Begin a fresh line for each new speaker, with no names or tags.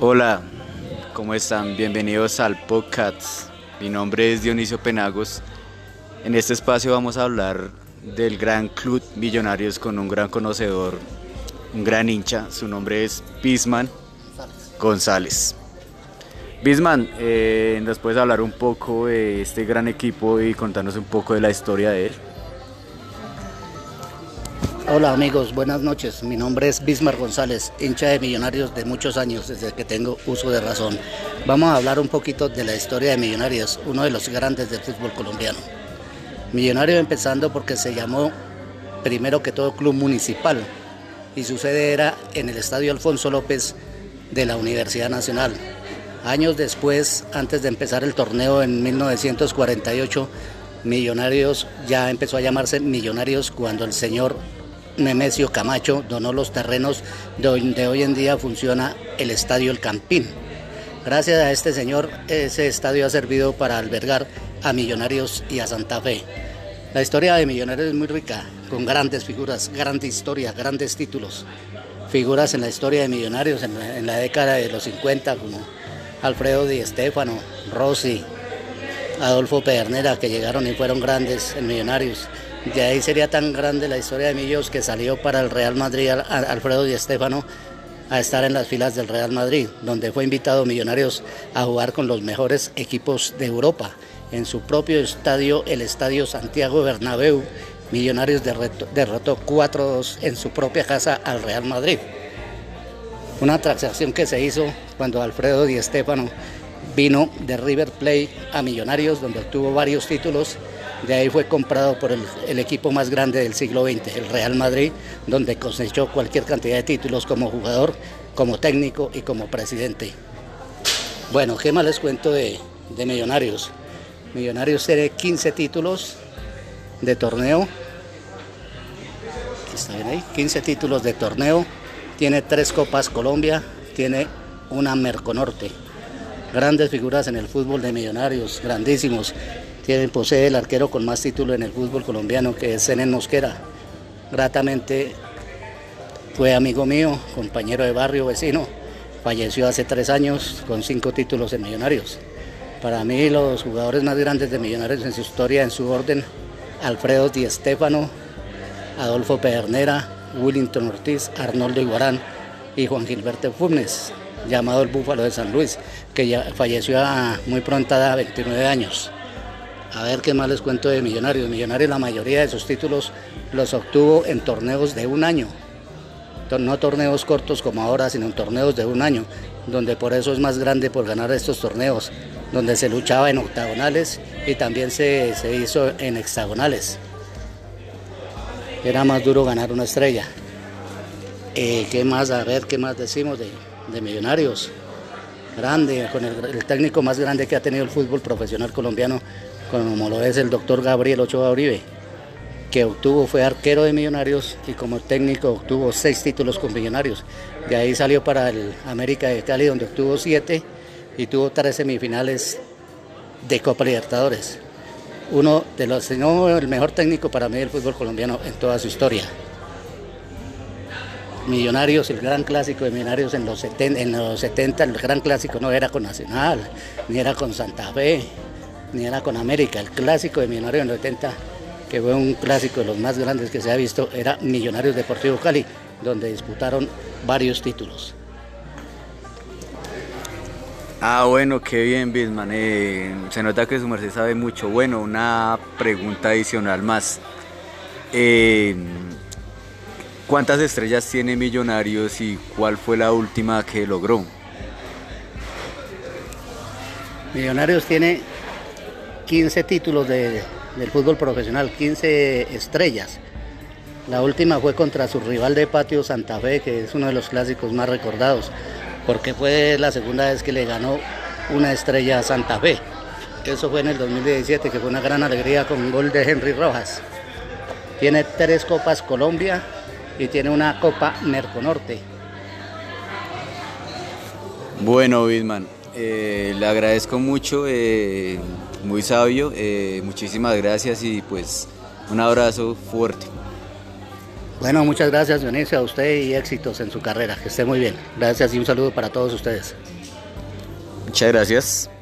Hola, ¿cómo están? Bienvenidos al podcast. Mi nombre es Dionisio Penagos. En este espacio vamos a hablar del gran club Millonarios con un gran conocedor, un gran hincha. Su nombre es Bisman González. Bisman, eh, ¿nos puedes hablar un poco de este gran equipo y contarnos un poco de la historia de él?
Hola amigos, buenas noches. Mi nombre es Bismar González, hincha de Millonarios de muchos años, desde que tengo uso de razón. Vamos a hablar un poquito de la historia de Millonarios, uno de los grandes del fútbol colombiano. Millonarios empezando porque se llamó primero que todo club municipal y su sede era en el Estadio Alfonso López de la Universidad Nacional. Años después, antes de empezar el torneo en 1948, Millonarios ya empezó a llamarse Millonarios cuando el señor Nemesio Camacho donó los terrenos donde hoy en día funciona el Estadio El Campín. Gracias a este señor, ese estadio ha servido para albergar a Millonarios y a Santa Fe. La historia de Millonarios es muy rica, con grandes figuras, grandes historias, grandes títulos. Figuras en la historia de Millonarios en la, década de los 50, como Alfredo Di Stefano, Rossi, Adolfo Pedernera, que llegaron y fueron grandes en Millonarios. De ahí sería tan grande la historia de Millos que salió para el Real Madrid Alfredo Di Stéfano a estar en las filas del Real Madrid, donde fue invitado Millonarios a jugar con los mejores equipos de Europa. En su propio estadio, el Estadio Santiago Bernabéu, Millonarios derrotó 4-2 en su propia casa al Real Madrid. Una transacción que se hizo cuando Alfredo Di Stéfano vino de River Plate a Millonarios, donde obtuvo varios títulos de ahí fue comprado por el, equipo más grande del siglo XX, el Real Madrid, donde cosechó cualquier cantidad de títulos como jugador, como técnico y como presidente. Bueno, ¿qué más les cuento de, Millonarios? Millonarios tiene 15 títulos de torneo. Está bien ahí, 15 títulos de torneo. Tiene tres Copas Colombia, tiene una Merconorte. Grandes figuras en el fútbol de Millonarios, grandísimos posee el arquero con más títulos en el fútbol colombiano, que es Zenén Mosquera. Gratamente fue amigo mío, compañero de barrio, vecino. Falleció hace tres años con cinco títulos en Millonarios. Para mí los jugadores más grandes de Millonarios en su historia, en su orden, Alfredo Di Stéfano, Adolfo Pedernera, Willington Ortiz, Arnoldo Iguarán y Juan Gilberto Funes, llamado el Búfalo de San Luis, que ya falleció muy pronta edad, 29 años. A ver qué más les cuento de Millonarios. Millonarios la mayoría de sus títulos los obtuvo en torneos de un año. No torneos cortos como ahora, sino en torneos de un año, donde por eso es más grande por ganar estos torneos, donde se luchaba en octagonales y también se, hizo en hexagonales. Era más duro ganar una estrella. Eh, ¿Qué más? A ver, ¿qué más decimos de, Millonarios? Grande, con el técnico más grande que ha tenido el fútbol profesional colombiano, como lo es el doctor Gabriel Ochoa Uribe, que obtuvo, fue arquero de Millonarios y como técnico obtuvo seis títulos con Millonarios. De ahí salió para el América de Cali, donde obtuvo siete y tuvo tres semifinales de Copa Libertadores. Uno de los, si no el mejor técnico para mí del fútbol colombiano en toda su historia. Millonarios, el gran clásico de Millonarios en los, en los 70, el gran clásico no era con Nacional, ni era con Santa Fe, ni era con América. El clásico de Millonarios en los 70, que fue un clásico de los más grandes que se ha visto, era Millonarios Deportivo Cali, donde disputaron varios títulos.
Ah, bueno, qué bien, Bisman. Eh, se nota que su merced sabe mucho. Bueno, una pregunta adicional más. Eh, ¿Cuántas estrellas tiene Millonarios y cuál fue la última que logró?
Millonarios tiene 15 títulos del fútbol profesional, 15 estrellas. La última fue contra su rival de patio Santa Fe, que es uno de los clásicos más recordados, porque fue la segunda vez que le ganó una estrella a Santa Fe. Eso fue en el 2017, que fue una gran alegría con un gol de Henry Rojas. Tiene tres Copas Colombia y tiene una Copa Merconorte.
Bueno, Bisman, eh, le agradezco mucho, eh, muy sabio, eh, muchísimas gracias y pues un abrazo fuerte.
Bueno, muchas gracias Dionisio a usted y éxitos en su carrera, que esté muy bien. Gracias y un saludo para todos ustedes.
Muchas gracias.